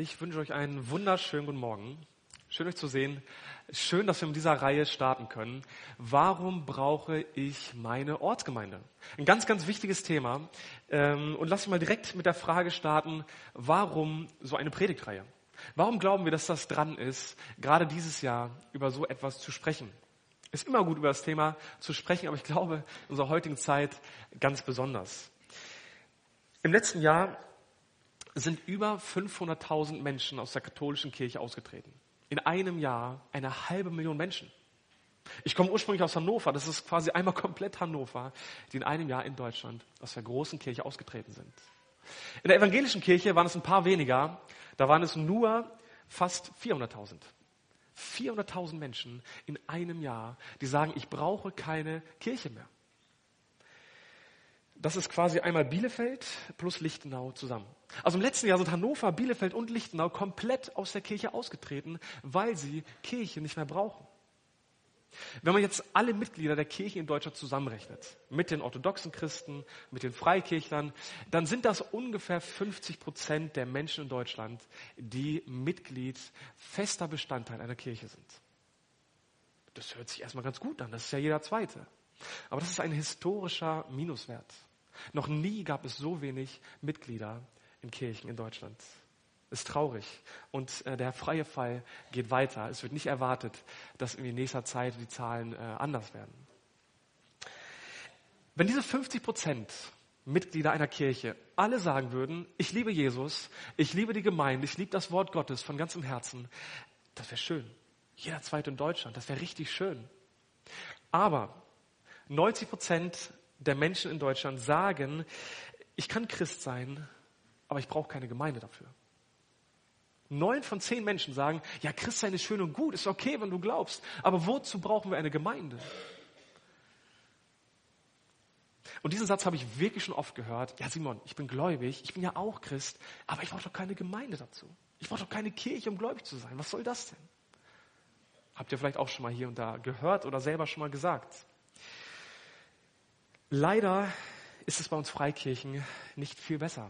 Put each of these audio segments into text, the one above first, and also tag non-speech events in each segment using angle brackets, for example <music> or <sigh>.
Ich wünsche euch einen wunderschönen guten Morgen. Schön euch zu sehen. Schön, dass wir mit dieser Reihe starten können. Warum brauche ich meine Ortsgemeinde? Ein ganz, ganz wichtiges Thema. Ähm, und lasst uns mal direkt mit der Frage starten, warum so eine Predigtreihe? Warum glauben wir, dass das dran ist, gerade dieses Jahr über so etwas zu sprechen? Ist immer gut, über das Thema zu sprechen, aber ich glaube, in unserer heutigen Zeit ganz besonders. Im letzten Jahr sind über 500.000 Menschen aus der katholischen Kirche ausgetreten. In einem Jahr eine halbe Million Menschen. Ich komme ursprünglich aus Hannover, das ist quasi einmal komplett Hannover, die in einem Jahr in Deutschland aus der großen Kirche ausgetreten sind. In der evangelischen Kirche waren es ein paar weniger, da waren es nur fast 400.000. 400.000 Menschen in einem Jahr, die sagen, ich brauche keine Kirche mehr. Das ist quasi einmal Bielefeld plus Lichtenau zusammen. Also im letzten Jahr sind Hannover, Bielefeld und Lichtenau komplett aus der Kirche ausgetreten, weil sie Kirche nicht mehr brauchen. Wenn man jetzt alle Mitglieder der Kirche in Deutschland zusammenrechnet, mit den orthodoxen Christen, mit den Freikirchlern, dann sind das ungefähr 50 Prozent der Menschen in Deutschland, die Mitglied, fester Bestandteil einer Kirche sind. Das hört sich erstmal ganz gut an, das ist ja jeder Zweite. Aber das ist ein historischer Minuswert. Noch nie gab es so wenig Mitglieder in Kirchen in Deutschland. Ist traurig. Und äh, der freie Fall geht weiter. Es wird nicht erwartet, dass in nächster Zeit die Zahlen äh, anders werden. Wenn diese 50 Prozent Mitglieder einer Kirche alle sagen würden, ich liebe Jesus, ich liebe die Gemeinde, ich liebe das Wort Gottes von ganzem Herzen, das wäre schön. Jeder zweite in Deutschland, das wäre richtig schön. Aber 90 Prozent der Menschen in Deutschland sagen, ich kann Christ sein, aber ich brauche keine Gemeinde dafür. Neun von zehn Menschen sagen, ja, Christsein ist schön und gut, ist okay, wenn du glaubst, aber wozu brauchen wir eine Gemeinde? Und diesen Satz habe ich wirklich schon oft gehört. Ja, Simon, ich bin gläubig, ich bin ja auch Christ, aber ich brauche doch keine Gemeinde dazu. Ich brauche doch keine Kirche, um gläubig zu sein. Was soll das denn? Habt ihr vielleicht auch schon mal hier und da gehört oder selber schon mal gesagt? Leider ist es bei uns Freikirchen nicht viel besser.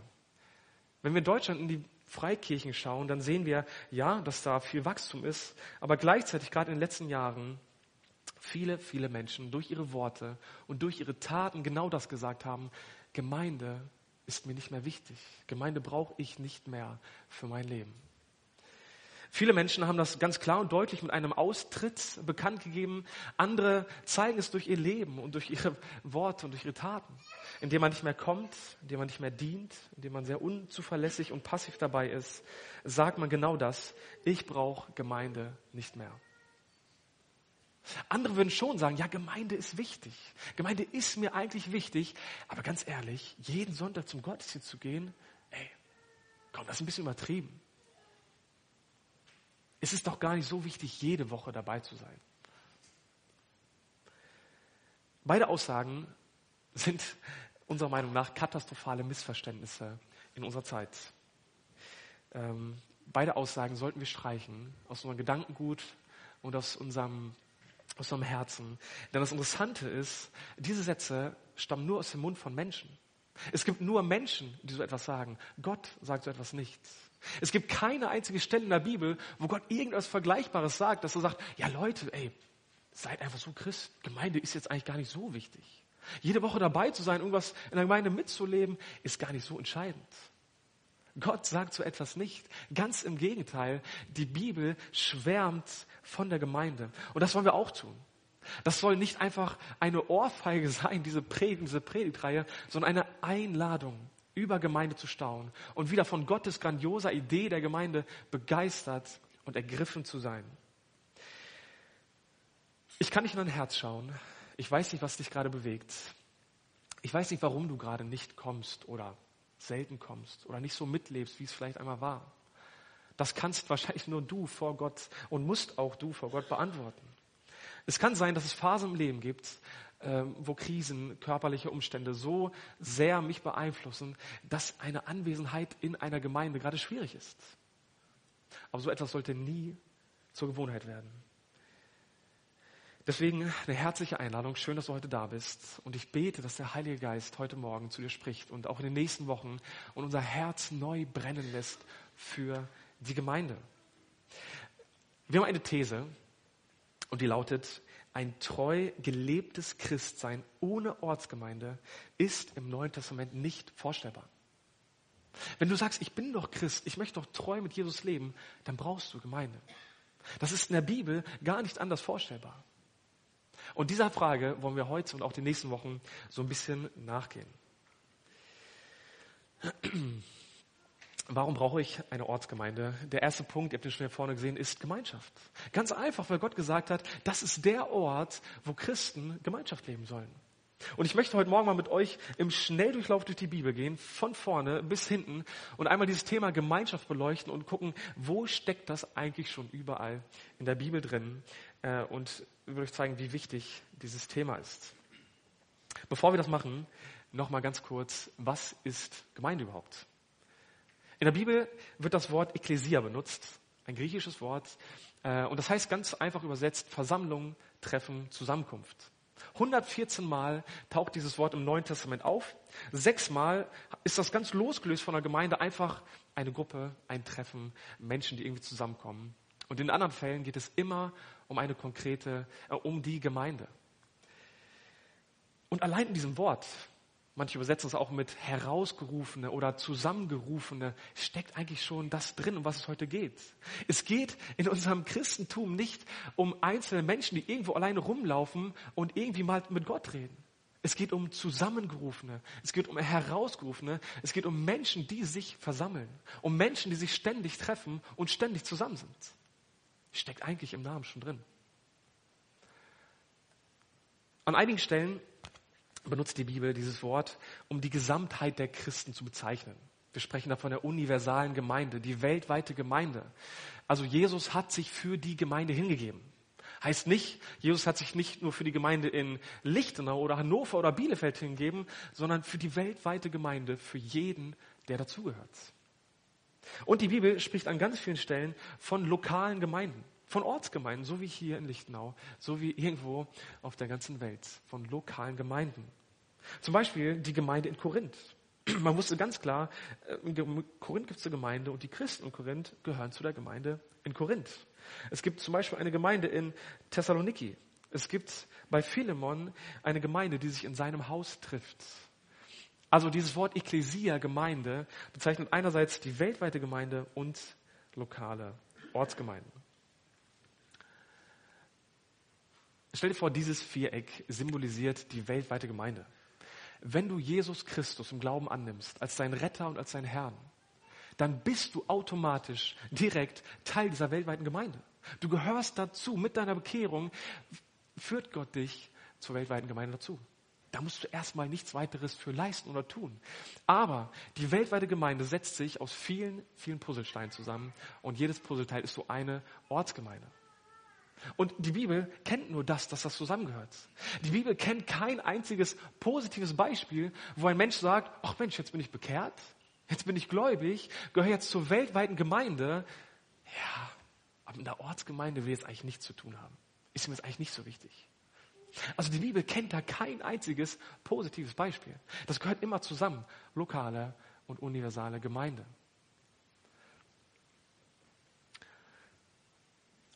Wenn wir in Deutschland in die Freikirchen schauen, dann sehen wir, ja, dass da viel Wachstum ist, aber gleichzeitig gerade in den letzten Jahren viele, viele Menschen durch ihre Worte und durch ihre Taten genau das gesagt haben, Gemeinde ist mir nicht mehr wichtig. Gemeinde brauche ich nicht mehr für mein Leben. Viele Menschen haben das ganz klar und deutlich mit einem Austritt bekannt gegeben. Andere zeigen es durch ihr Leben und durch ihre Worte und durch ihre Taten. Indem man nicht mehr kommt, indem man nicht mehr dient, indem man sehr unzuverlässig und passiv dabei ist, sagt man genau das. Ich brauche Gemeinde nicht mehr. Andere würden schon sagen, ja, Gemeinde ist wichtig. Gemeinde ist mir eigentlich wichtig. Aber ganz ehrlich, jeden Sonntag zum Gottesdienst zu gehen, ey, komm, das ist ein bisschen übertrieben ist es doch gar nicht so wichtig, jede Woche dabei zu sein. Beide Aussagen sind unserer Meinung nach katastrophale Missverständnisse in unserer Zeit. Ähm, beide Aussagen sollten wir streichen aus unserem Gedankengut und aus unserem, aus unserem Herzen. Denn das Interessante ist, diese Sätze stammen nur aus dem Mund von Menschen. Es gibt nur Menschen, die so etwas sagen. Gott sagt so etwas nicht. Es gibt keine einzige Stelle in der Bibel, wo Gott irgendwas Vergleichbares sagt, dass er sagt, ja Leute, ey, seid einfach so Christ. Gemeinde ist jetzt eigentlich gar nicht so wichtig. Jede Woche dabei zu sein, irgendwas in der Gemeinde mitzuleben, ist gar nicht so entscheidend. Gott sagt so etwas nicht. Ganz im Gegenteil, die Bibel schwärmt von der Gemeinde. Und das wollen wir auch tun. Das soll nicht einfach eine Ohrfeige <laughs> sein, diese Predigt, diese Predigtreihe, sondern eine Einladung über Gemeinde zu staunen und wieder von Gottes grandioser Idee der Gemeinde begeistert und ergriffen zu sein. Ich kann nicht in dein Herz schauen. Ich weiß nicht, was dich gerade bewegt. Ich weiß nicht, warum du gerade nicht kommst oder selten kommst oder nicht so mitlebst, wie es vielleicht einmal war. Das kannst <laughs> wahrscheinlich nur du vor Gott und musst auch du vor Gott beantworten. Es kann sein, dass es Phasen im Leben gibt, wo Krisen, körperliche Umstände so sehr mich beeinflussen, dass eine Anwesenheit in einer Gemeinde gerade schwierig ist. Aber so etwas sollte nie zur Gewohnheit werden. Deswegen eine herzliche Einladung. Schön, dass du heute da bist. Und ich bete, dass der Heilige Geist heute Morgen zu dir spricht und auch in den nächsten Wochen und unser Herz neu brennen lässt für die Gemeinde. Wir haben eine These und die lautet, ein treu gelebtes Christsein ohne Ortsgemeinde ist im Neuen Testament nicht vorstellbar. Wenn du sagst, ich bin doch Christ, ich möchte doch treu mit Jesus leben, dann brauchst du Gemeinde. Das ist in der Bibel gar nicht anders vorstellbar. Und dieser Frage wollen wir heute und auch die nächsten Wochen so ein bisschen nachgehen. Warum brauche ich eine Ortsgemeinde? Der erste Punkt, ihr habt ihn schon hier vorne gesehen, ist Gemeinschaft. Ganz einfach, weil Gott gesagt hat, das ist der Ort, wo Christen Gemeinschaft leben sollen. Und ich möchte heute Morgen mal mit euch im Schnelldurchlauf durch die Bibel gehen, von vorne bis hinten und einmal dieses Thema Gemeinschaft beleuchten und gucken, wo steckt das eigentlich schon überall in der Bibel drin äh, und würde euch zeigen, wie wichtig dieses Thema ist. Bevor wir das machen, nochmal ganz kurz, was ist Gemeinde überhaupt? In der Bibel wird das Wort Ekklesia benutzt, ein griechisches Wort, äh, und das heißt ganz einfach übersetzt Versammlung, Treffen, Zusammenkunft. 114 Mal taucht dieses Wort im Neuen Testament auf. Sechsmal ist das ganz losgelöst von der Gemeinde einfach eine Gruppe, ein Treffen, Menschen, die irgendwie zusammenkommen. Und in anderen Fällen geht es immer um eine konkrete, äh, um die Gemeinde. Und allein in diesem Wort manche übersetzen es auch mit herausgerufene oder zusammengerufene, steckt eigentlich schon das drin, um was es heute geht. Es geht in unserem Christentum nicht um einzelne Menschen, die irgendwo alleine rumlaufen und irgendwie mal mit Gott reden. Es geht um Zusammengerufene, es geht um Herausgerufene, es geht um Menschen, die sich versammeln, um Menschen, die sich ständig treffen und ständig zusammen sind. Steckt eigentlich im Namen schon drin. An einigen Stellen benutzt die Bibel dieses Wort, um die Gesamtheit der Christen zu bezeichnen. Wir sprechen da von der universalen Gemeinde, die weltweite Gemeinde. Also Jesus hat sich für die Gemeinde hingegeben. Heißt nicht, Jesus hat sich nicht nur für die Gemeinde in Lichtenau oder Hannover oder Bielefeld hingegeben, sondern für die weltweite Gemeinde, für jeden, der dazugehört. Und die Bibel spricht an ganz vielen Stellen von lokalen Gemeinden, von Ortsgemeinden, so wie hier in Lichtenau, so wie irgendwo auf der ganzen Welt, von lokalen Gemeinden. Zum Beispiel die Gemeinde in Korinth. <clears throat> Man wusste ganz klar, äh, in Korinth gibt es eine Gemeinde und die Christen in Korinth gehören zu der Gemeinde in Korinth. Es gibt zum Beispiel eine Gemeinde in Thessaloniki. Es gibt bei Philemon eine Gemeinde, die sich in seinem Haus trifft. Also dieses Wort Ekklesia, Gemeinde, bezeichnet einerseits die weltweite Gemeinde und lokale Ortsgemeinden. Stell dir vor, dieses Viereck symbolisiert die weltweite Gemeinde. Wenn du Jesus Christus im Glauben annimmst, als dein Retter und als dein Herrn, dann bist du automatisch direkt Teil dieser weltweiten Gemeinde. Du gehörst dazu. Mit deiner Bekehrung führt Gott dich zur weltweiten Gemeinde dazu. Da musst du erstmal nichts weiteres für leisten oder tun. Aber die weltweite Gemeinde setzt sich aus vielen, vielen Puzzlesteinen zusammen und jedes Puzzleteil ist so eine Ortsgemeinde. Und die Bibel kennt nur das, dass das zusammengehört. Die Bibel kennt kein einziges positives Beispiel, wo ein Mensch sagt, ach Mensch, jetzt bin ich bekehrt, jetzt bin ich gläubig, gehöre jetzt zur weltweiten Gemeinde. Ja, aber in der Ortsgemeinde will jetzt eigentlich nichts zu tun haben. Ist mir jetzt eigentlich nicht so wichtig. Also die Bibel kennt da kein einziges positives Beispiel. Das gehört immer zusammen. Lokale und universale Gemeinde.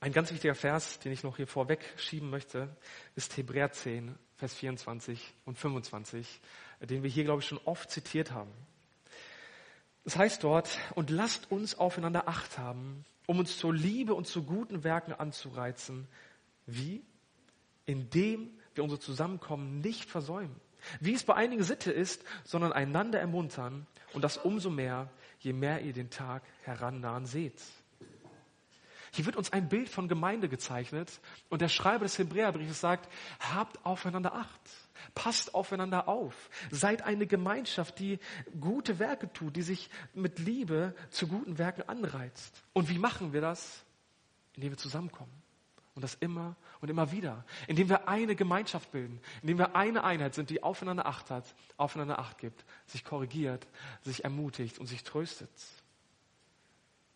Ein ganz wichtiger Vers, den ich noch hier vorweg schieben möchte, ist Hebräer 10, Vers 24 und 25, den wir hier, glaube ich, schon oft zitiert haben. Es heißt dort, und lasst uns aufeinander Acht haben, um uns zur Liebe und zu guten Werken anzureizen. Wie? Indem wir unser Zusammenkommen nicht versäumen. Wie es bei einigen Sitte ist, sondern einander ermuntern und das umso mehr, je mehr ihr den Tag herannahen seht. Hier wird uns ein Bild von Gemeinde gezeichnet und der Schreiber des Hebräerbriefes sagt, habt aufeinander Acht, passt aufeinander auf, seid eine Gemeinschaft, die gute Werke tut, die sich mit Liebe zu guten Werken anreizt. Und wie machen wir das? Indem wir zusammenkommen. Und das immer und immer wieder. Indem wir eine Gemeinschaft bilden. Indem wir eine Einheit sind, die aufeinander Acht hat, aufeinander Acht gibt, sich korrigiert, sich ermutigt und sich tröstet.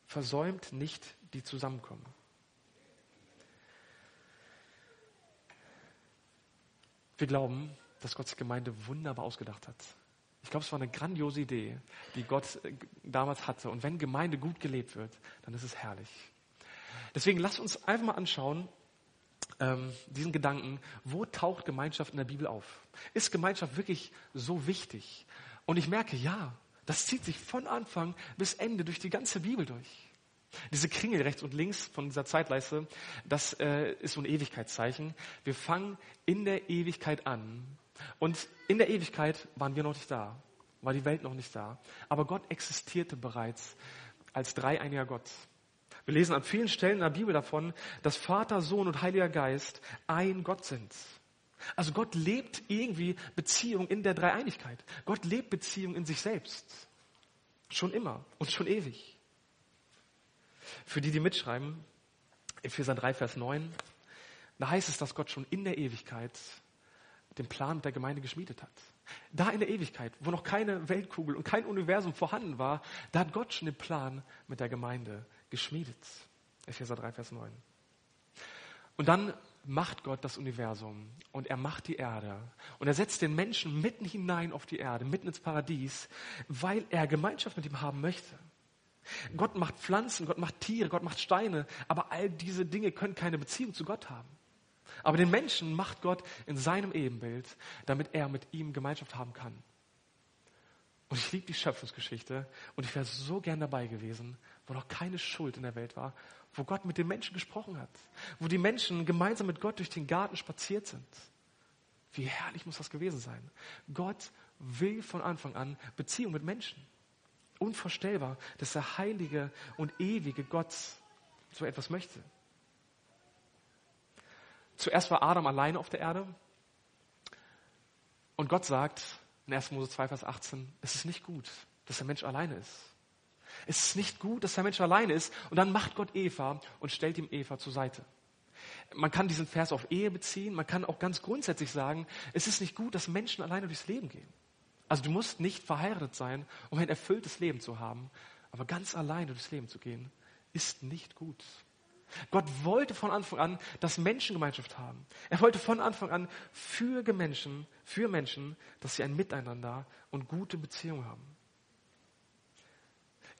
Versäumt nicht die zusammenkommen. Wir glauben, dass Gottes Gemeinde wunderbar ausgedacht hat. Ich glaube, es war eine grandiose Idee, die Gott äh, damals hatte. Und wenn Gemeinde gut gelebt wird, dann ist es herrlich. Deswegen lasst uns einfach mal anschauen, ähm, diesen Gedanken, wo taucht Gemeinschaft in der Bibel auf? Ist Gemeinschaft wirklich so wichtig? Und ich merke, ja, das zieht sich von Anfang bis Ende durch die ganze Bibel durch. Diese Kringel rechts und links von dieser Zeitleiste, das äh, ist so ein Ewigkeitszeichen. Wir fangen in der Ewigkeit an. Und in der Ewigkeit waren wir noch nicht da, war die Welt noch nicht da. Aber Gott existierte bereits als dreieiniger Gott. Wir lesen an vielen Stellen in der Bibel davon, dass Vater, Sohn und Heiliger Geist ein Gott sind. Also Gott lebt irgendwie Beziehung in der Dreieinigkeit. Gott lebt Beziehung in sich selbst. Schon immer und schon ewig. Für die, die mitschreiben, Epheser 3, Vers 9, da heißt es, dass Gott schon in der Ewigkeit den Plan der Gemeinde geschmiedet hat. Da in der Ewigkeit, wo noch keine Weltkugel und kein Universum vorhanden war, da hat Gott schon den Plan mit der Gemeinde geschmiedet. Epheser 3, Vers 9. Und dann macht Gott das Universum und er macht die Erde und er setzt den Menschen mitten hinein auf die Erde, mitten ins Paradies, weil er Gemeinschaft mit ihm haben möchte. Gott macht Pflanzen, Gott macht Tiere, Gott macht Steine, aber all diese Dinge können keine Beziehung zu Gott haben. Aber den Menschen macht Gott in seinem Ebenbild, damit er mit ihm Gemeinschaft haben kann. Und ich liebe die Schöpfungsgeschichte und ich wäre so gern dabei gewesen, wo noch keine Schuld in der Welt war, wo Gott mit den Menschen gesprochen hat, wo die Menschen gemeinsam mit Gott durch den Garten spaziert sind. Wie herrlich muss das gewesen sein? Gott will von Anfang an Beziehung mit Menschen. Unvorstellbar, dass der heilige und ewige Gott so etwas möchte. Zuerst war Adam alleine auf der Erde und Gott sagt in 1. Mose 2, Vers 18, es ist nicht gut, dass der Mensch alleine ist. Es ist nicht gut, dass der Mensch alleine ist. Und dann macht Gott Eva und stellt ihm Eva zur Seite. Man kann diesen Vers auf Ehe beziehen. Man kann auch ganz grundsätzlich sagen, es ist nicht gut, dass Menschen alleine durchs Leben gehen. Also du musst nicht verheiratet sein, um ein erfülltes Leben zu haben. Aber ganz alleine durchs Leben zu gehen, ist nicht gut. Gott wollte von Anfang an, dass Menschen Gemeinschaft haben. Er wollte von Anfang an für Menschen, für Menschen, dass sie ein Miteinander und gute Beziehungen haben.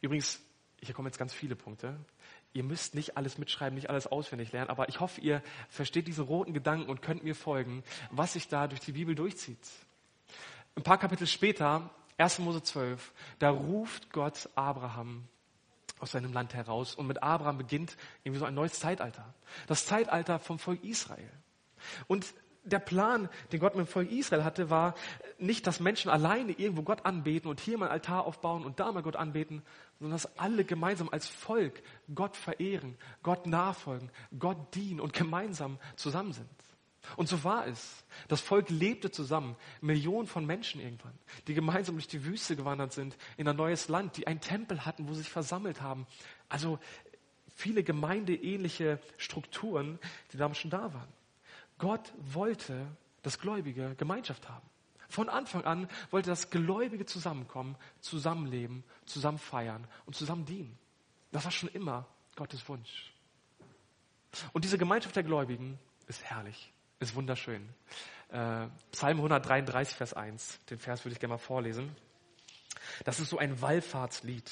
Übrigens, hier kommen jetzt ganz viele Punkte. Ihr müsst nicht alles mitschreiben, nicht alles auswendig lernen, aber ich hoffe, ihr versteht diese roten Gedanken und könnt mir folgen, was sich da durch die Bibel durchzieht. Ein paar Kapitel später, 1. Mose 12, da ruft Gott Abraham aus seinem Land heraus und mit Abraham beginnt irgendwie so ein neues Zeitalter. Das Zeitalter vom Volk Israel. Und der Plan, den Gott mit dem Volk Israel hatte, war nicht, dass Menschen alleine irgendwo Gott anbeten und hier mal ein Altar aufbauen und da mal Gott anbeten, sondern dass alle gemeinsam als Volk Gott verehren, Gott nachfolgen, Gott dienen und gemeinsam zusammen sind. Und so war es. Das Volk lebte zusammen, Millionen von Menschen irgendwann, die gemeinsam durch die Wüste gewandert sind, in ein neues Land, die einen Tempel hatten, wo sie sich versammelt haben. Also viele gemeindeähnliche Strukturen, die damals schon da waren. Gott wollte, dass Gläubige Gemeinschaft haben. Von Anfang an wollte das Gläubige zusammenkommen, zusammenleben, zusammen feiern und zusammen dienen. Das war schon immer Gottes Wunsch. Und diese Gemeinschaft der Gläubigen ist herrlich, ist wunderschön. Äh, Psalm 133, Vers 1, den Vers würde ich gerne mal vorlesen. Das ist so ein Wallfahrtslied.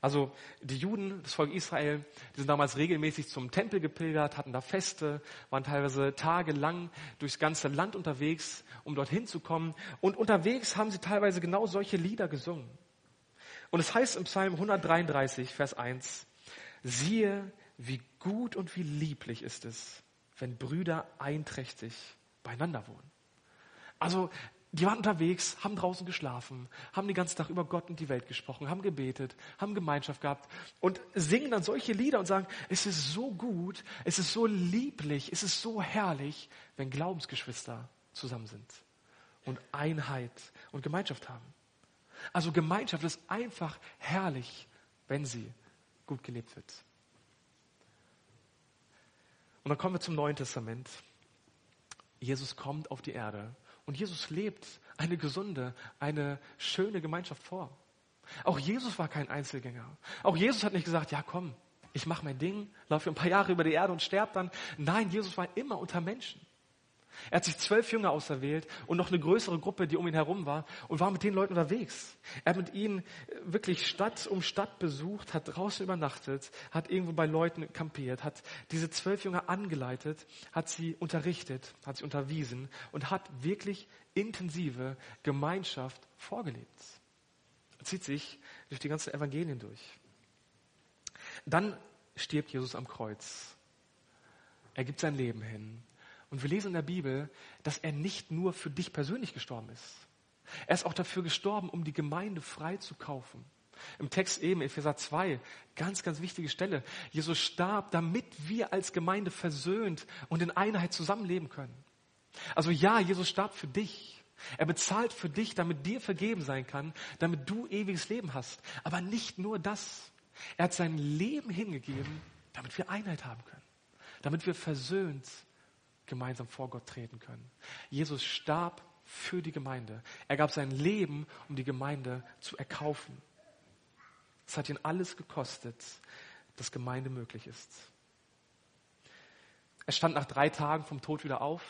Also die Juden, das Volk Israel, die sind damals regelmäßig zum Tempel gepilgert, hatten da Feste, waren teilweise tagelang durchs ganze Land unterwegs, um dorthin zu kommen. Und unterwegs haben sie teilweise genau solche Lieder gesungen. Und es heißt im Psalm 133, Vers 1, siehe, wie gut und wie lieblich ist es, wenn Brüder einträchtig beieinander wohnen. Also die waren unterwegs, haben draußen geschlafen, haben den ganzen Tag über Gott und die Welt gesprochen, haben gebetet, haben Gemeinschaft gehabt und singen dann solche Lieder und sagen, es ist so gut, es ist so lieblich, es ist so herrlich, wenn Glaubensgeschwister zusammen sind und Einheit und Gemeinschaft haben. Also Gemeinschaft ist einfach herrlich, wenn sie gut gelebt wird. Und dann kommen wir zum Neuen Testament. Jesus kommt auf die Erde und Jesus lebt eine gesunde, eine schöne Gemeinschaft vor. Auch Jesus war kein Einzelgänger. Auch Jesus hat nicht gesagt, ja komm, ich mache mein Ding, laufe ein paar Jahre über die Erde und sterbe dann. Nein, Jesus war immer unter Menschen. Er hat sich zwölf Jünger auserwählt und noch eine größere Gruppe, die um ihn herum war und war mit den Leuten unterwegs. Er hat mit ihnen wirklich Stadt um Stadt besucht, hat draußen übernachtet, hat irgendwo bei Leuten kampiert, hat diese zwölf Jünger angeleitet, hat sie unterrichtet, hat sie unterwiesen und hat wirklich intensive Gemeinschaft vorgelebt. Er zieht sich durch die ganzen Evangelien durch. Dann stirbt Jesus am Kreuz. Er gibt sein Leben hin. Und wir lesen in der Bibel, dass er nicht nur für dich persönlich gestorben ist. Er ist auch dafür gestorben, um die Gemeinde frei zu kaufen. Im Text eben, Epheser 2, ganz, ganz wichtige Stelle. Jesus starb, damit wir als Gemeinde versöhnt und in Einheit zusammenleben können. Also ja, Jesus starb für dich. Er bezahlt für dich, damit dir vergeben sein kann, damit du ewiges Leben hast. Aber nicht nur das. Er hat sein Leben hingegeben, damit wir Einheit haben können. Damit wir versöhnt gemeinsam vor Gott treten können. Jesus starb für die Gemeinde. Er gab sein Leben, um die Gemeinde zu erkaufen. Es hat ihn alles gekostet, dass Gemeinde möglich ist. Er stand nach drei Tagen vom Tod wieder auf,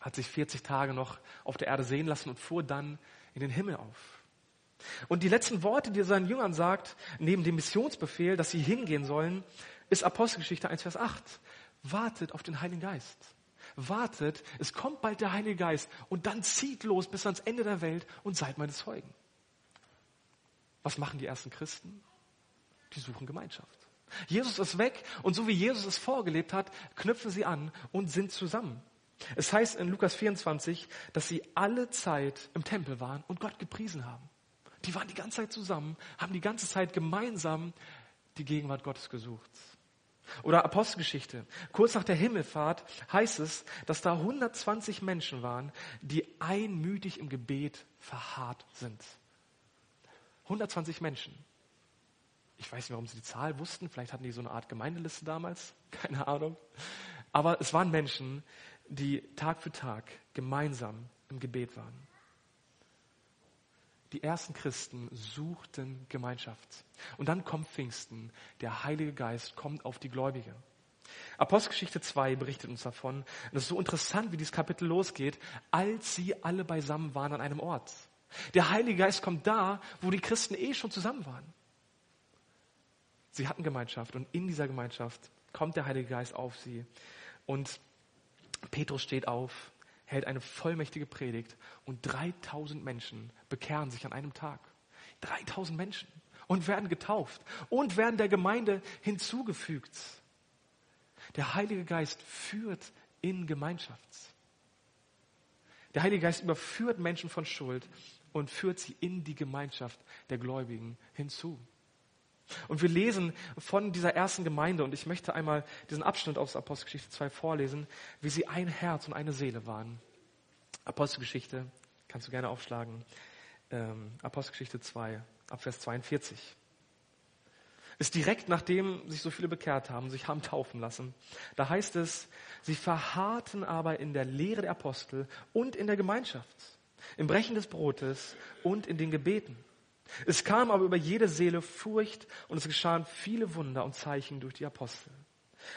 hat sich 40 Tage noch auf der Erde sehen lassen und fuhr dann in den Himmel auf. Und die letzten Worte, die er seinen Jüngern sagt, neben dem Missionsbefehl, dass sie hingehen sollen, ist Apostelgeschichte 1, Vers 8. Wartet auf den Heiligen Geist. Wartet, es kommt bald der Heilige Geist und dann zieht los bis ans Ende der Welt und seid meine Zeugen. Was machen die ersten Christen? Die suchen Gemeinschaft. Jesus ist weg und so wie Jesus es vorgelebt hat, knüpfen sie an und sind zusammen. Es heißt in Lukas 24, dass sie alle Zeit im Tempel waren und Gott gepriesen haben. Die waren die ganze Zeit zusammen, haben die ganze Zeit gemeinsam die Gegenwart Gottes gesucht. Oder Apostelgeschichte. Kurz nach der Himmelfahrt heißt es, dass da 120 Menschen waren, die einmütig im Gebet verharrt sind. 120 Menschen. Ich weiß nicht, warum sie die Zahl wussten. Vielleicht hatten die so eine Art Gemeindeliste damals. <laughs> Keine Ahnung. Aber es waren Menschen, die Tag für Tag gemeinsam im Gebet waren. Die ersten Christen suchten Gemeinschaft. Und dann kommt Pfingsten. Der Heilige Geist kommt auf die Gläubige. Apostelgeschichte 2 berichtet uns davon. Und es ist so interessant, wie dieses Kapitel losgeht, als sie alle beisammen waren an einem Ort. Der Heilige Geist kommt da, wo die Christen eh schon zusammen waren. Sie hatten Gemeinschaft und in dieser Gemeinschaft kommt der Heilige Geist auf sie. Und Petrus steht auf, hält eine vollmächtige Predigt und 3000 Menschen bekehren sich an einem Tag. 3000 Menschen und werden getauft und werden der Gemeinde hinzugefügt. Der Heilige Geist führt in Gemeinschaft. Der Heilige Geist überführt Menschen von Schuld und führt sie in die Gemeinschaft der Gläubigen hinzu. Und wir lesen von dieser ersten Gemeinde, und ich möchte einmal diesen Abschnitt aus Apostelgeschichte 2 vorlesen, wie sie ein Herz und eine Seele waren. Apostelgeschichte, kannst du gerne aufschlagen, ähm, Apostelgeschichte 2, Abvers 42. Ist direkt nachdem sich so viele bekehrt haben, sich haben taufen lassen. Da heißt es, sie verharrten aber in der Lehre der Apostel und in der Gemeinschaft, im Brechen des Brotes und in den Gebeten. Es kam aber über jede Seele Furcht und es geschahen viele Wunder und Zeichen durch die Apostel.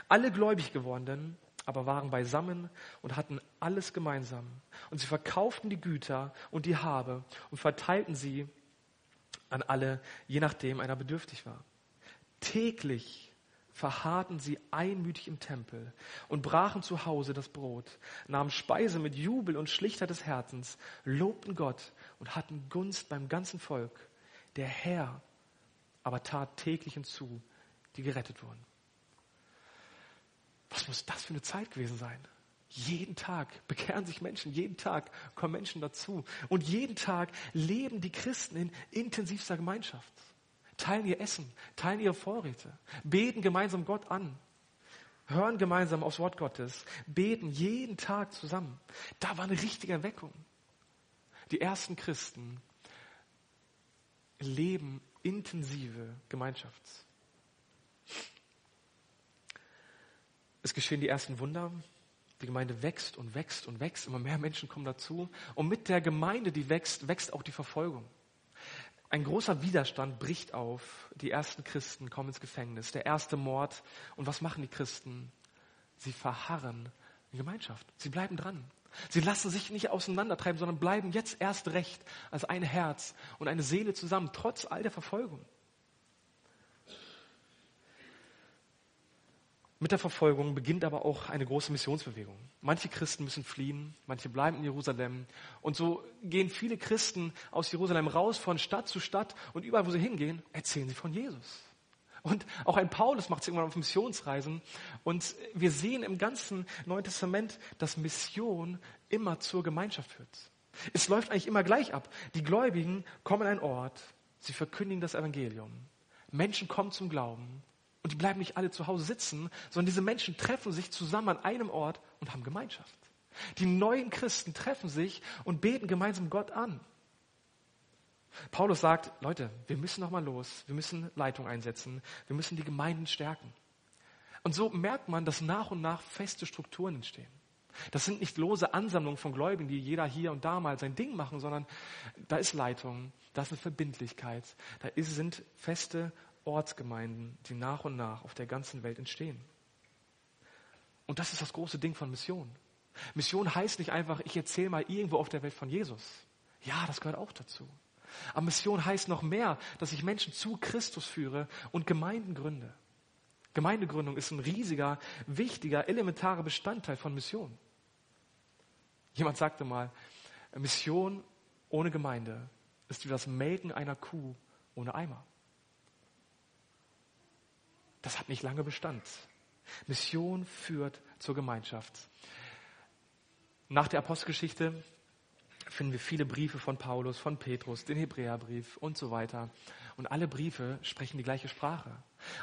Alle gläubig gewordenen aber waren beisammen und hatten alles gemeinsam. Und sie verkauften die Güter und die Habe und verteilten sie an alle, je nachdem einer bedürftig war. Täglich verharrten sie einmütig im Tempel und brachen zu Hause das Brot, nahmen Speise mit Jubel und Schlichtheit des Herzens, lobten Gott und hatten Gunst beim ganzen Volk. Der Herr aber tat täglich hinzu, die gerettet wurden. Was muss das für eine Zeit gewesen sein? Jeden Tag bekehren sich Menschen, jeden Tag kommen Menschen dazu. Und jeden Tag leben die Christen in intensivster Gemeinschaft. Teilen ihr Essen, teilen ihre Vorräte, beten gemeinsam Gott an, hören gemeinsam aufs Wort Gottes, beten jeden Tag zusammen. Da war eine richtige Erweckung. Die ersten Christen leben intensive Gemeinschaft. Es geschehen die ersten Wunder. Die Gemeinde wächst und wächst und wächst. Immer mehr Menschen kommen dazu. Und mit der Gemeinde, die wächst, wächst auch die Verfolgung. Ein großer Widerstand bricht auf. Die ersten Christen kommen ins Gefängnis. Der erste Mord. Und was machen die Christen? Sie verharren in Gemeinschaft. Sie bleiben dran. Sie lassen sich nicht auseinandertreiben, sondern bleiben jetzt erst recht als ein Herz und eine Seele zusammen, trotz all der Verfolgung. Mit der Verfolgung beginnt aber auch eine große Missionsbewegung. Manche Christen müssen fliehen, manche bleiben in Jerusalem. Und so gehen viele Christen aus Jerusalem raus von Stadt zu Stadt und überall, wo sie hingehen, erzählen sie von Jesus. Und auch ein Paulus macht es irgendwann auf Missionsreisen. Und wir sehen im ganzen Neuen Testament, dass Mission immer zur Gemeinschaft führt. Es läuft eigentlich immer gleich ab. Die Gläubigen kommen an einen Ort, sie verkündigen das Evangelium. Menschen kommen zum Glauben und die bleiben nicht alle zu Hause sitzen, sondern diese Menschen treffen sich zusammen an einem Ort und haben Gemeinschaft. Die neuen Christen treffen sich und beten gemeinsam Gott an. Paulus sagt, Leute, wir müssen noch mal los, wir müssen Leitung einsetzen, wir müssen die Gemeinden stärken. Und so merkt man, dass nach und nach feste Strukturen entstehen. Das sind nicht lose Ansammlungen von Gläubigen, die jeder hier und da mal sein Ding machen, sondern da ist Leitung, da ist eine Verbindlichkeit, da sind feste Ortsgemeinden, die nach und nach auf der ganzen Welt entstehen. Und das ist das große Ding von Mission. Mission heißt nicht einfach, ich erzähle mal irgendwo auf der Welt von Jesus. Ja, das gehört auch dazu. Aber Mission heißt noch mehr, dass ich Menschen zu Christus führe und Gemeinden gründe. Gemeindegründung ist ein riesiger, wichtiger, elementarer Bestandteil von Mission. Jemand sagte mal, Mission ohne Gemeinde ist wie das Melken einer Kuh ohne Eimer. Das hat nicht lange Bestand. Mission führt zur Gemeinschaft. Nach der Apostelgeschichte finden wir viele Briefe von Paulus, von Petrus, den Hebräerbrief und so weiter. Und alle Briefe sprechen die gleiche Sprache.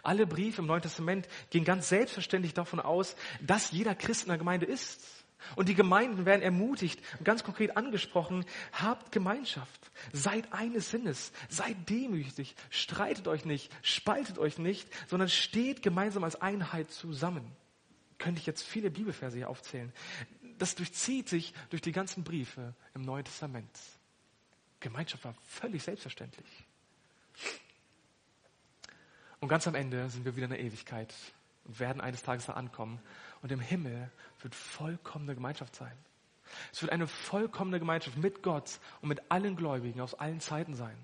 Alle Briefe im Neuen Testament gehen ganz selbstverständlich davon aus, dass jeder Christ in der Gemeinde ist. Und die Gemeinden werden ermutigt und ganz konkret angesprochen, habt Gemeinschaft, seid eines Sinnes, seid demütig, streitet euch nicht, spaltet euch nicht, sondern steht gemeinsam als Einheit zusammen. Könnte ich jetzt viele Bibelverse hier aufzählen. Das durchzieht sich durch die ganzen Briefe im Neuen Testament. Gemeinschaft war völlig selbstverständlich. Und ganz am Ende sind wir wieder in der Ewigkeit und werden eines Tages da ankommen. Und im Himmel wird vollkommene Gemeinschaft sein. Es wird eine vollkommene Gemeinschaft mit Gott und mit allen Gläubigen aus allen Zeiten sein.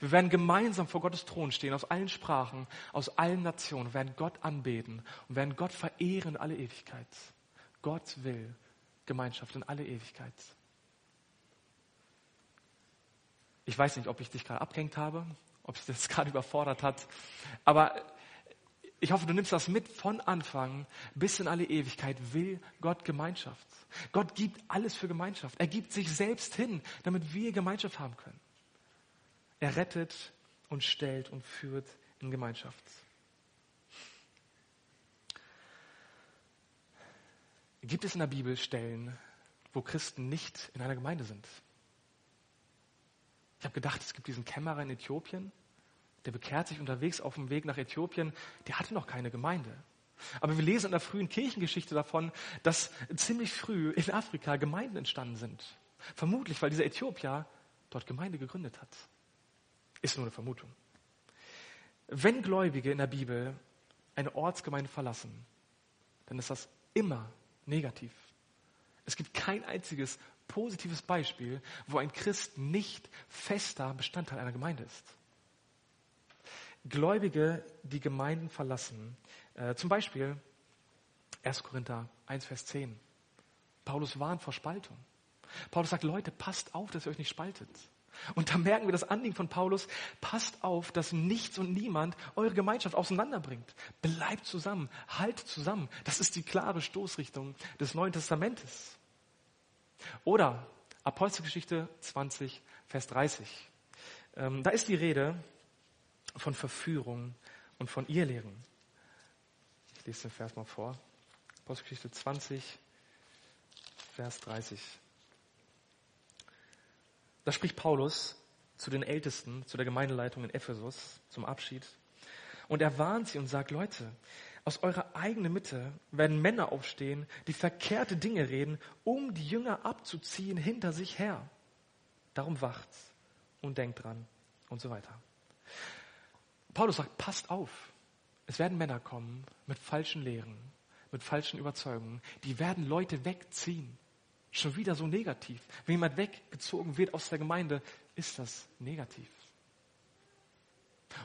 Wir werden gemeinsam vor Gottes Thron stehen, aus allen Sprachen, aus allen Nationen, werden Gott anbeten und werden Gott verehren in alle Ewigkeit. Gott will Gemeinschaft in alle Ewigkeit. Ich weiß nicht, ob ich dich gerade abgehängt habe, ob sich das <laughs> gerade überfordert hat, aber ich hoffe, du nimmst das mit von Anfang bis in alle Ewigkeit. Will Gott Gemeinschaft. Gott gibt alles für Gemeinschaft. Er gibt sich selbst hin, damit wir Gemeinschaft haben können. Er rettet und stellt und führt in Gemeinschaft. Gibt es in der Bibel Stellen, wo Christen nicht in einer Gemeinde sind? Ich habe gedacht, es gibt diesen Kämmerer in Äthiopien, der bekehrt sich unterwegs auf dem Weg nach Äthiopien, der hatte noch keine Gemeinde. Aber wir lesen in der frühen Kirchengeschichte davon, dass ziemlich früh in Afrika Gemeinden entstanden sind. Vermutlich, weil dieser Äthiopier dort Gemeinde gegründet hat. Ist nur eine Vermutung. Wenn Gläubige in der Bibel eine Ortsgemeinde verlassen, dann ist das immer negativ. Es gibt kein einziges positives Beispiel, wo ein Christ nicht fester Bestandteil einer Gemeinde ist. Gläubige, die Gemeinden verlassen. Äh, zum Beispiel 1. Korinther 1, Vers 10. Paulus warnt vor Spaltung. Paulus sagt, Leute, passt auf, dass ihr euch nicht spaltet. Und da merken wir das Anliegen von Paulus, passt auf, dass nichts und niemand eure Gemeinschaft auseinanderbringt. Bleibt zusammen, halt zusammen. Das ist die klare Stoßrichtung des Neuen Testamentes. Oder Apostelgeschichte 20, Vers 30. Ähm, da ist die Rede von Verführung und von Irrlehren. Ich lese den Vers mal vor. Apostelgeschichte 20, Vers 30. Da spricht Paulus zu den Ältesten, zu der Gemeindeleitung in Ephesus zum Abschied. Und er warnt sie und sagt, Leute, aus eurer eigenen Mitte werden Männer aufstehen, die verkehrte Dinge reden, um die Jünger abzuziehen hinter sich her. Darum wacht und denkt dran und so weiter. Paulus sagt, passt auf. Es werden Männer kommen mit falschen Lehren, mit falschen Überzeugungen, die werden Leute wegziehen. Schon wieder so negativ. Wenn jemand weggezogen wird aus der Gemeinde, ist das negativ.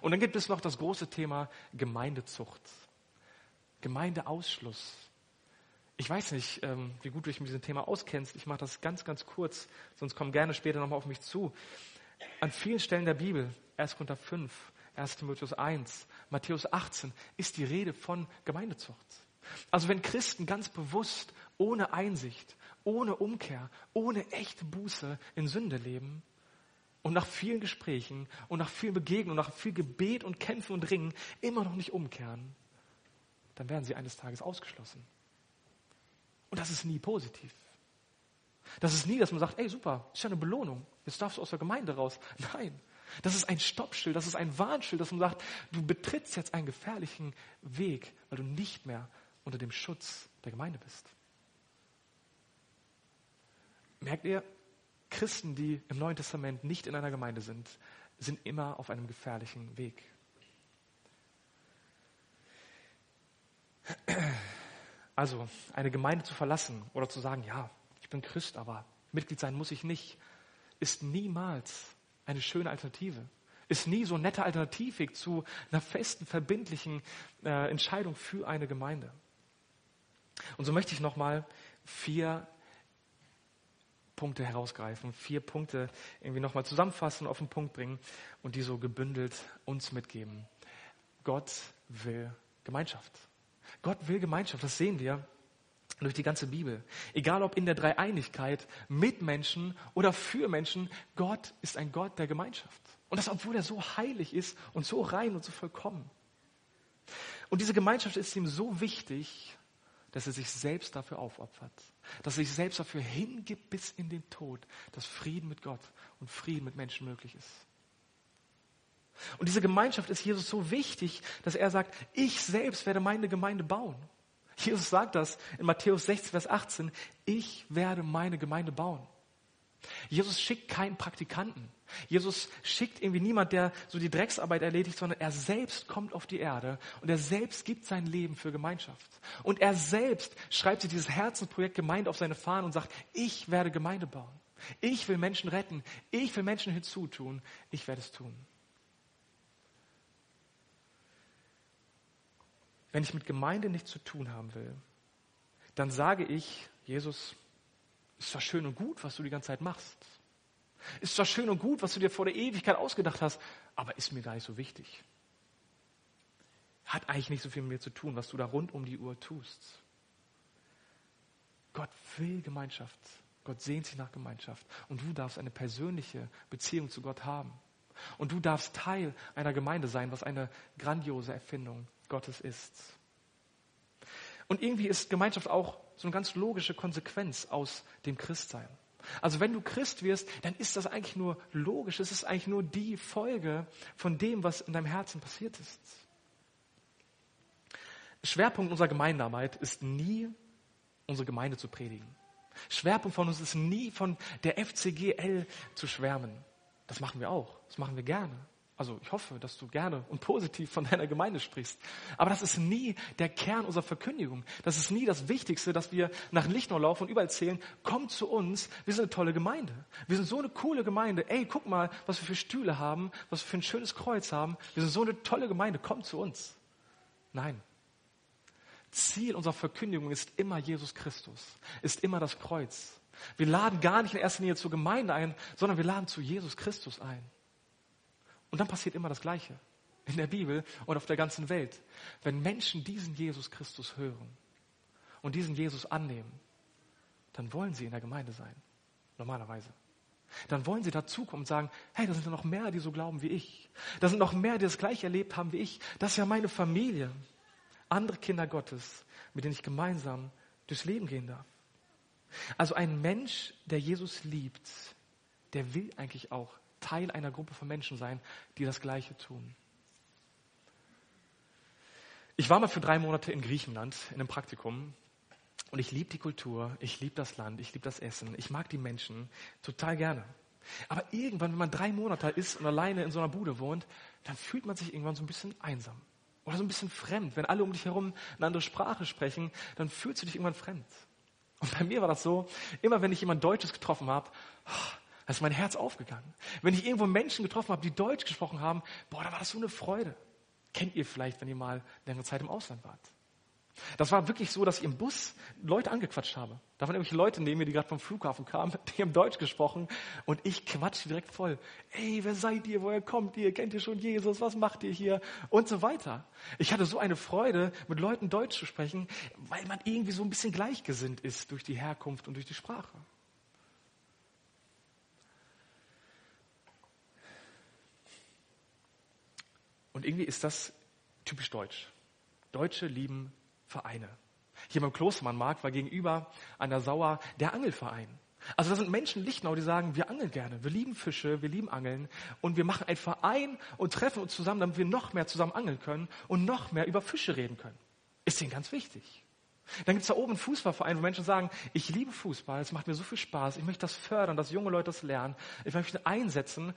Und dann gibt es noch das große Thema Gemeindezucht. Gemeindeausschluss. Ich weiß nicht, ähm, wie gut du dich mit diesem Thema auskennst. Ich mache das ganz, ganz kurz, sonst komm gerne später nochmal auf mich zu. An vielen Stellen der Bibel, 1. Korinther 5, 1. Timotheus 1, Matthäus 18, ist die Rede von Gemeindezucht. Also wenn Christen ganz bewusst, ohne Einsicht, ohne Umkehr, ohne echte Buße in Sünde leben und nach vielen Gesprächen und nach viel Begegnung, nach viel Gebet und Kämpfen und Ringen immer noch nicht umkehren, dann werden sie eines Tages ausgeschlossen. Und das ist nie positiv. Das ist nie, dass man sagt, ey super, ist ja eine Belohnung, jetzt darfst du aus der Gemeinde raus. <laughs> Nein, das ist ein Stoppschild, das ist ein Warnschild, dass man sagt, du betrittst jetzt einen gefährlichen Weg, weil du nicht mehr unter dem Schutz der Gemeinde bist. Merkt ihr, Christen, die im Neuen Testament nicht in einer Gemeinde sind, sind immer auf einem gefährlichen Weg. Also, eine Gemeinde zu verlassen oder zu sagen, ja, ich bin Christ, aber Mitglied sein muss ich nicht, ist niemals eine schöne Alternative. Ist nie so ein netter Alternativweg zu einer festen, verbindlichen äh, Entscheidung für eine Gemeinde. Und so möchte ich nochmal vier Punkte herausgreifen, vier Punkte irgendwie nochmal zusammenfassen, auf den Punkt bringen und die so gebündelt uns mitgeben. Gott will Gemeinschaft. Gott will Gemeinschaft, das sehen wir durch die ganze Bibel. Egal ob in der Dreieinigkeit, mit Menschen oder für Menschen, Gott ist ein Gott der Gemeinschaft. Und das, obwohl er so heilig ist und so rein und so vollkommen. Und diese Gemeinschaft ist ihm so wichtig, dass er sich selbst dafür aufopfert, dass er sich selbst dafür hingibt bis in den Tod, dass Frieden mit Gott und Frieden mit Menschen möglich ist. Und diese Gemeinschaft ist Jesus so wichtig, dass er sagt, ich selbst werde meine Gemeinde bauen. Jesus sagt das in Matthäus 16, Vers 18, ich werde meine Gemeinde bauen. Jesus schickt keinen Praktikanten. Jesus schickt irgendwie niemand, der so die Drecksarbeit erledigt, sondern er selbst kommt auf die Erde und er selbst gibt sein Leben für Gemeinschaft. Und er selbst schreibt sich dieses Herzensprojekt Gemeinde auf seine Fahnen und sagt, ich werde Gemeinde bauen. Ich will Menschen retten. Ich will Menschen hinzutun. Ich werde es tun. Wenn ich mit Gemeinde nichts zu tun haben will, dann sage ich, Jesus, ist zwar schön und gut, was du die ganze Zeit machst. Ist zwar schön und gut, was du dir vor der Ewigkeit ausgedacht hast, aber ist mir gar nicht so wichtig. Hat eigentlich nicht so viel mit mir zu tun, was du da rund um die Uhr tust. Gott will Gemeinschaft. Gott sehnt sich nach Gemeinschaft. Und du darfst eine persönliche Beziehung zu Gott haben. Und du darfst Teil einer Gemeinde sein, was eine grandiose Erfindung Gottes ist. Und irgendwie ist Gemeinschaft auch so eine ganz logische Konsequenz aus dem Christsein. Also wenn du Christ wirst, dann ist das eigentlich nur logisch. Es ist eigentlich nur die Folge von dem, was in deinem Herzen passiert ist. Schwerpunkt unserer Gemeindearbeit ist nie, unsere Gemeinde zu predigen. Schwerpunkt von uns ist nie von der FCGL zu schwärmen. Das machen wir auch. Das machen wir gerne. Also ich hoffe, dass du gerne und positiv von deiner Gemeinde sprichst. Aber das ist nie der Kern unserer Verkündigung. Das ist nie das Wichtigste, dass wir nach Lichtnau laufen und überall erzählen, kommt zu uns, wir sind eine tolle Gemeinde. Wir sind so eine coole Gemeinde. Ey, guck mal, was wir für Stühle haben, was wir für ein schönes Kreuz haben. Wir sind so eine tolle Gemeinde, kommt zu uns. Nein. Ziel unserer Verkündigung ist immer Jesus Christus, ist immer das Kreuz. Wir laden gar nicht in erster Linie zur Gemeinde ein, sondern wir laden zu Jesus Christus ein. Und dann passiert immer das Gleiche in der Bibel und auf der ganzen Welt. Wenn Menschen diesen Jesus Christus hören und diesen Jesus annehmen, dann wollen sie in der Gemeinde sein. Normalerweise. Dann wollen sie dazukommen und sagen, hey, da sind noch mehr, die so glauben wie ich. Da sind noch mehr, die das gleiche erlebt haben wie ich. Das ist ja meine Familie. Andere Kinder Gottes, mit denen ich gemeinsam durchs Leben gehen darf. Also ein Mensch, der Jesus liebt, der will eigentlich auch Teil einer Gruppe von Menschen sein, die das Gleiche tun. Ich war mal für drei Monate in Griechenland in einem Praktikum und ich liebe die Kultur, ich liebe das Land, ich liebe das Essen, ich mag die Menschen total gerne. Aber irgendwann, wenn man drei Monate ist und alleine in so einer Bude wohnt, dann fühlt man sich irgendwann so ein bisschen einsam. oder so ein bisschen fremd. Wenn alle um dich herum eine andere Sprache sprechen, dann fühlst du dich irgendwann fremd. Und bei mir war das so, immer wenn ich jemand Deutsches getroffen habe, da ist mein Herz aufgegangen. Wenn ich irgendwo Menschen getroffen habe, die Deutsch gesprochen haben, boah, da war das so eine Freude. Kennt ihr vielleicht, wenn ihr mal längere Zeit im Ausland wart. Das war wirklich so, dass ich im Bus Leute angequatscht habe. Da waren irgendwelche Leute neben mir, die gerade vom Flughafen kamen, <laughs> die haben Deutsch gesprochen und ich quatsche direkt voll. Ey, wer seid ihr? Woher kommt ihr? Kennt ihr schon Jesus? Was macht ihr hier? Und so weiter. Ich hatte so eine Freude, mit Leuten Deutsch zu sprechen, weil man irgendwie so ein bisschen gleichgesinnt ist durch die Herkunft und durch die Sprache. Und irgendwie ist das typisch deutsch. Deutsche lieben Vereine. Hier beim Klostermannmarkt war gegenüber an der Sauer der Angelverein. Also das sind Menschen in Lichtenau, die sagen, wir angeln gerne, wir lieben Fische, wir lieben Angeln und wir machen einen Verein und treffen uns zusammen, damit wir noch mehr zusammen angeln können und noch mehr über Fische reden können. Ist denen ganz wichtig. Dann gibt es da oben einen Fußballverein, wo Menschen sagen, ich liebe Fußball, es macht mir so viel Spaß, ich möchte das fördern, dass junge Leute das lernen, ich möchte einsetzen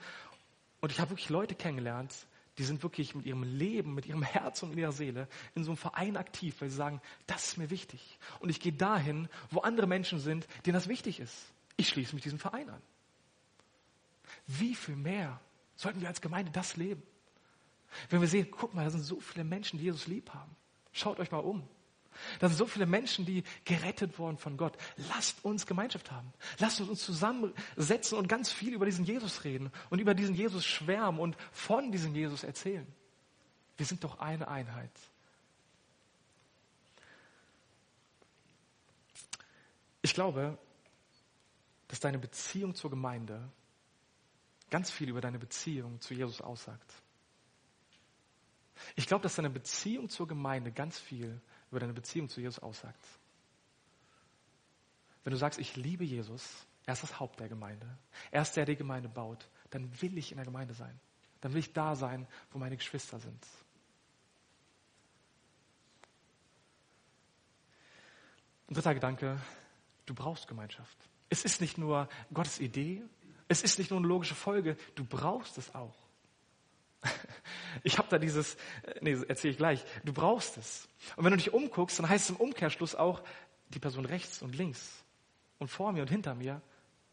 und ich habe wirklich Leute kennengelernt, die sind wirklich mit ihrem Leben, mit ihrem Herz und mit ihrer Seele in so einem Verein aktiv, weil sie sagen, das ist mir wichtig. Und ich gehe dahin, wo andere Menschen sind, denen das wichtig ist. Ich schließe mich diesem Verein an. Wie viel mehr sollten wir als Gemeinde das leben? Wenn wir sehen, guck mal, da sind so viele Menschen, die Jesus lieb haben. Schaut euch mal um. Da sind so viele Menschen, die gerettet wurden von Gott. Lasst uns Gemeinschaft haben. Lasst uns uns zusammensetzen und ganz viel über diesen Jesus reden und über diesen Jesus schwärmen und von diesem Jesus erzählen. Wir sind doch eine Einheit. Ich glaube, dass deine Beziehung zur Gemeinde ganz viel über deine Beziehung zu Jesus aussagt. Ich glaube, dass deine Beziehung zur Gemeinde ganz viel über deine Beziehung zu Jesus aussagt. Wenn du sagst, ich liebe Jesus, er ist das Haupt der Gemeinde, er ist der, der die Gemeinde baut, dann will ich in der Gemeinde sein. Dann will ich da sein, wo meine Geschwister sind. Ein dritter Gedanke, du brauchst Gemeinschaft. Es ist nicht nur Gottes Idee, es ist nicht nur eine logische Folge, du brauchst es auch. Ich habe da dieses, äh, nee, erzähle ich gleich, du brauchst es. Und wenn du dich umguckst, dann heißt es im Umkehrschluss auch, die Person rechts und links und vor mir und hinter mir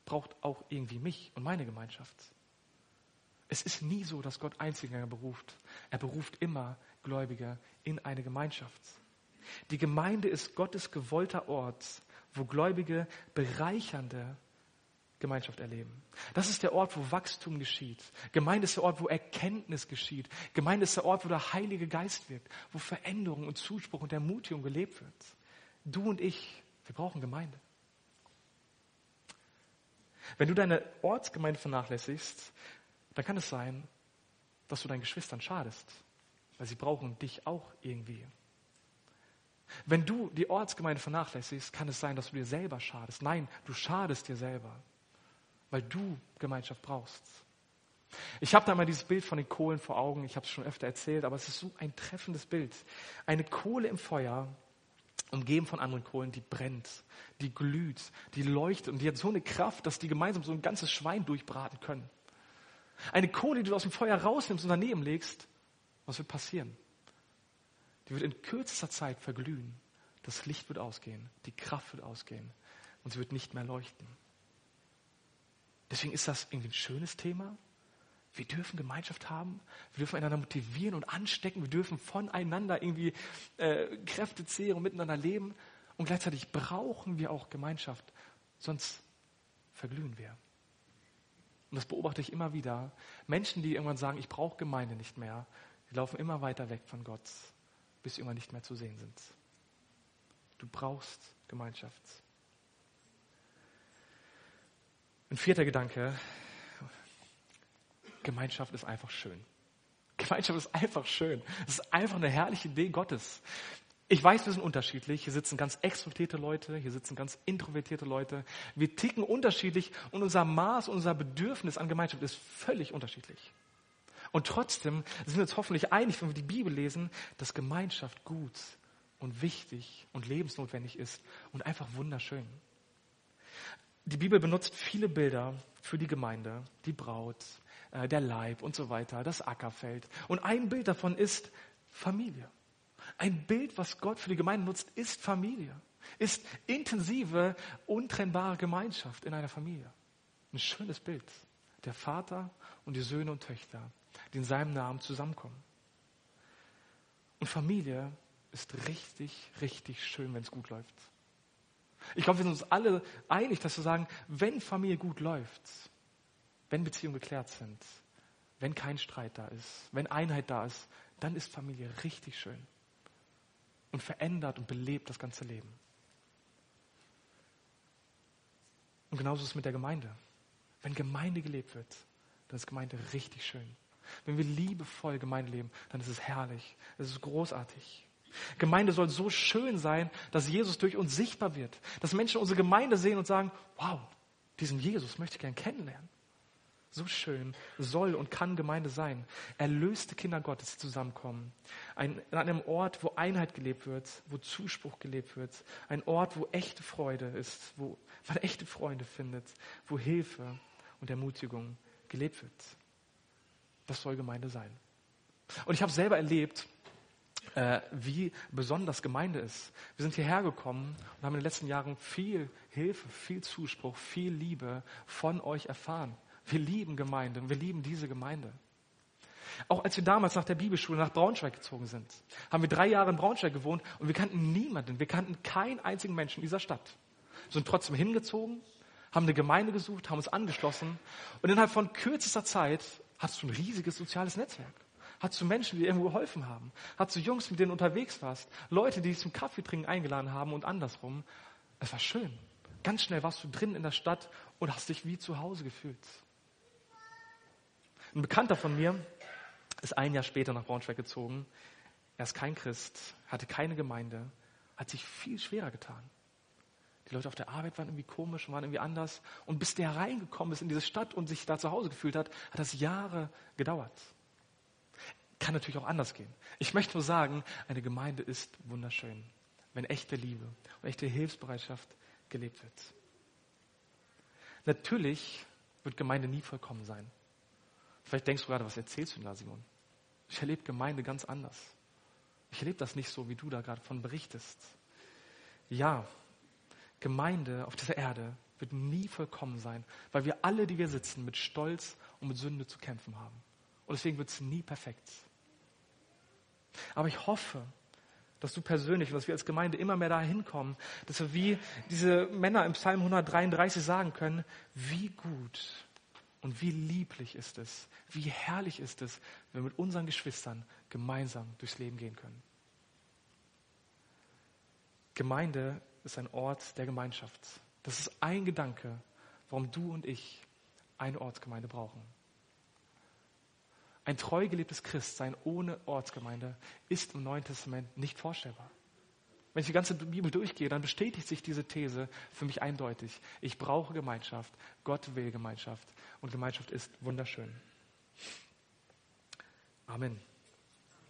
braucht auch irgendwie mich und meine Gemeinschaft. Es ist nie so, dass Gott Einzelgänger beruft. Er beruft immer Gläubige in eine Gemeinschaft. Die Gemeinde ist Gottes gewollter Ort, wo Gläubige bereichernde Gemeinschaft erleben. Das ist der Ort, wo Wachstum geschieht. Gemeinde ist der Ort, wo Erkenntnis geschieht. Gemeinde ist der Ort, wo der Heilige Geist wirkt, wo Veränderung und Zuspruch und Ermutigung gelebt wird. Du und ich, wir brauchen Gemeinde. Wenn du deine Ortsgemeinde vernachlässigst, dann kann es sein, dass du deinen Geschwistern schadest, weil sie brauchen dich auch irgendwie. Wenn du die Ortsgemeinde vernachlässigst, kann es sein, dass du dir selber schadest. Nein, du schadest dir selber weil du Gemeinschaft brauchst. Ich habe da mal dieses Bild von den Kohlen vor Augen, ich habe es schon öfter erzählt, aber es ist so ein treffendes Bild. Eine Kohle im Feuer, umgeben von anderen Kohlen, die brennt, die glüht, die leuchtet und die hat so eine Kraft, dass die gemeinsam so ein ganzes Schwein durchbraten können. Eine Kohle, die du aus dem Feuer rausnimmst und daneben legst, was wird passieren? Die wird in kürzester Zeit verglühen. Das Licht wird ausgehen, die Kraft wird ausgehen und sie wird nicht mehr leuchten. Deswegen ist das irgendwie ein schönes Thema. Wir dürfen Gemeinschaft haben, wir dürfen einander motivieren und anstecken, wir dürfen voneinander irgendwie äh, Kräfte zehren und miteinander leben. Und gleichzeitig brauchen wir auch Gemeinschaft, sonst verglühen wir. Und das beobachte ich immer wieder. Menschen, die irgendwann sagen, ich brauche Gemeinde nicht mehr, die laufen immer weiter weg von Gott, bis sie irgendwann nicht mehr zu sehen sind. Du brauchst Gemeinschaft. Ein vierter Gedanke. Gemeinschaft ist einfach schön. Gemeinschaft ist einfach schön. Es ist einfach eine herrliche Idee Gottes. Ich weiß, wir sind unterschiedlich. Hier sitzen ganz extrovertierte Leute, hier sitzen ganz introvertierte Leute. Wir ticken unterschiedlich und unser Maß, unser Bedürfnis an Gemeinschaft ist völlig unterschiedlich. Und trotzdem sind wir uns hoffentlich einig, wenn wir die Bibel lesen, dass Gemeinschaft gut und wichtig und lebensnotwendig ist und einfach wunderschön. Die Bibel benutzt viele Bilder für die Gemeinde, die Braut, äh, der Leib und so weiter, das Ackerfeld. Und ein Bild davon ist Familie. Ein Bild, was Gott für die Gemeinde nutzt, ist Familie. Ist intensive, untrennbare Gemeinschaft in einer Familie. Ein schönes Bild. Der Vater und die Söhne und Töchter, die in seinem Namen zusammenkommen. Und Familie ist richtig, richtig schön, wenn es gut läuft. Ich glaube, wir sind uns alle einig, dass wir sagen, wenn Familie gut läuft, wenn Beziehungen geklärt sind, wenn kein Streit da ist, wenn Einheit da ist, dann ist Familie richtig schön und verändert und belebt das ganze Leben. Und genauso ist es mit der Gemeinde. Wenn Gemeinde gelebt wird, dann ist Gemeinde richtig schön. Wenn wir liebevoll Gemeinde leben, dann ist es herrlich, es ist großartig. Gemeinde soll so schön sein, dass Jesus durch uns sichtbar wird. Dass Menschen unsere Gemeinde sehen und sagen, wow, diesen Jesus möchte ich gern kennenlernen. So schön soll und kann Gemeinde sein. Erlöste Kinder Gottes zusammenkommen. Ein, an einem Ort, wo Einheit gelebt wird, wo Zuspruch gelebt wird. Ein Ort, wo echte Freude ist, wo man echte Freunde findet, wo Hilfe und Ermutigung gelebt wird. Das soll Gemeinde sein. Und ich habe selber erlebt, äh, wie besonders Gemeinde ist. Wir sind hierher gekommen und haben in den letzten Jahren viel Hilfe, viel Zuspruch, viel Liebe von euch erfahren. Wir lieben Gemeinde und wir lieben diese Gemeinde. Auch als wir damals nach der Bibelschule nach Braunschweig gezogen sind, haben wir drei Jahre in Braunschweig gewohnt und wir kannten niemanden, wir kannten keinen einzigen Menschen in dieser Stadt. Wir sind trotzdem hingezogen, haben eine Gemeinde gesucht, haben uns angeschlossen und innerhalb von kürzester Zeit hattest du ein riesiges soziales Netzwerk. Hattest du Menschen, die irgendwo geholfen haben. Hattest du Jungs, mit denen du unterwegs warst. Leute, die dich zum Kaffee trinken eingeladen haben und andersrum. Es war schön. Ganz schnell warst du drin in der Stadt und hast dich wie zu Hause gefühlt. Ein Bekannter von mir ist ein Jahr später nach Braunschweig gezogen. Er ist kein Christ, hatte keine Gemeinde, hat sich viel schwerer getan. Die Leute auf der Arbeit waren irgendwie komisch, waren irgendwie anders. Und bis der reingekommen ist in diese Stadt und sich da zu Hause gefühlt hat, hat das Jahre gedauert. Kann natürlich auch anders gehen. Ich möchte nur sagen, eine Gemeinde ist wunderschön, wenn echte Liebe und echte Hilfsbereitschaft gelebt wird. Natürlich wird Gemeinde nie vollkommen sein. Vielleicht denkst du gerade, was erzählst du da, Simon? Ich erlebe Gemeinde ganz anders. Ich erlebe das nicht so, wie du da gerade von berichtest. Ja, Gemeinde auf dieser Erde wird nie vollkommen sein, weil wir alle, die wir sitzen, mit Stolz und mit Sünde zu kämpfen haben. Und deswegen wird es nie perfekt. Aber ich hoffe, dass du persönlich und dass wir als Gemeinde immer mehr dahin kommen, dass wir wie diese Männer im Psalm 133 sagen können, wie gut und wie lieblich ist es, wie herrlich ist es, wenn wir mit unseren Geschwistern gemeinsam durchs Leben gehen können. Gemeinde ist ein Ort der Gemeinschaft. Das ist ein Gedanke, warum du und ich eine Ortsgemeinde brauchen. Ein treu gelebtes Christsein ohne Ortsgemeinde ist im Neuen Testament nicht vorstellbar. Wenn ich die ganze Bibel durchgehe, dann bestätigt sich diese These für mich eindeutig. Ich brauche Gemeinschaft. Gott will Gemeinschaft. Und Gemeinschaft ist wunderschön. Amen.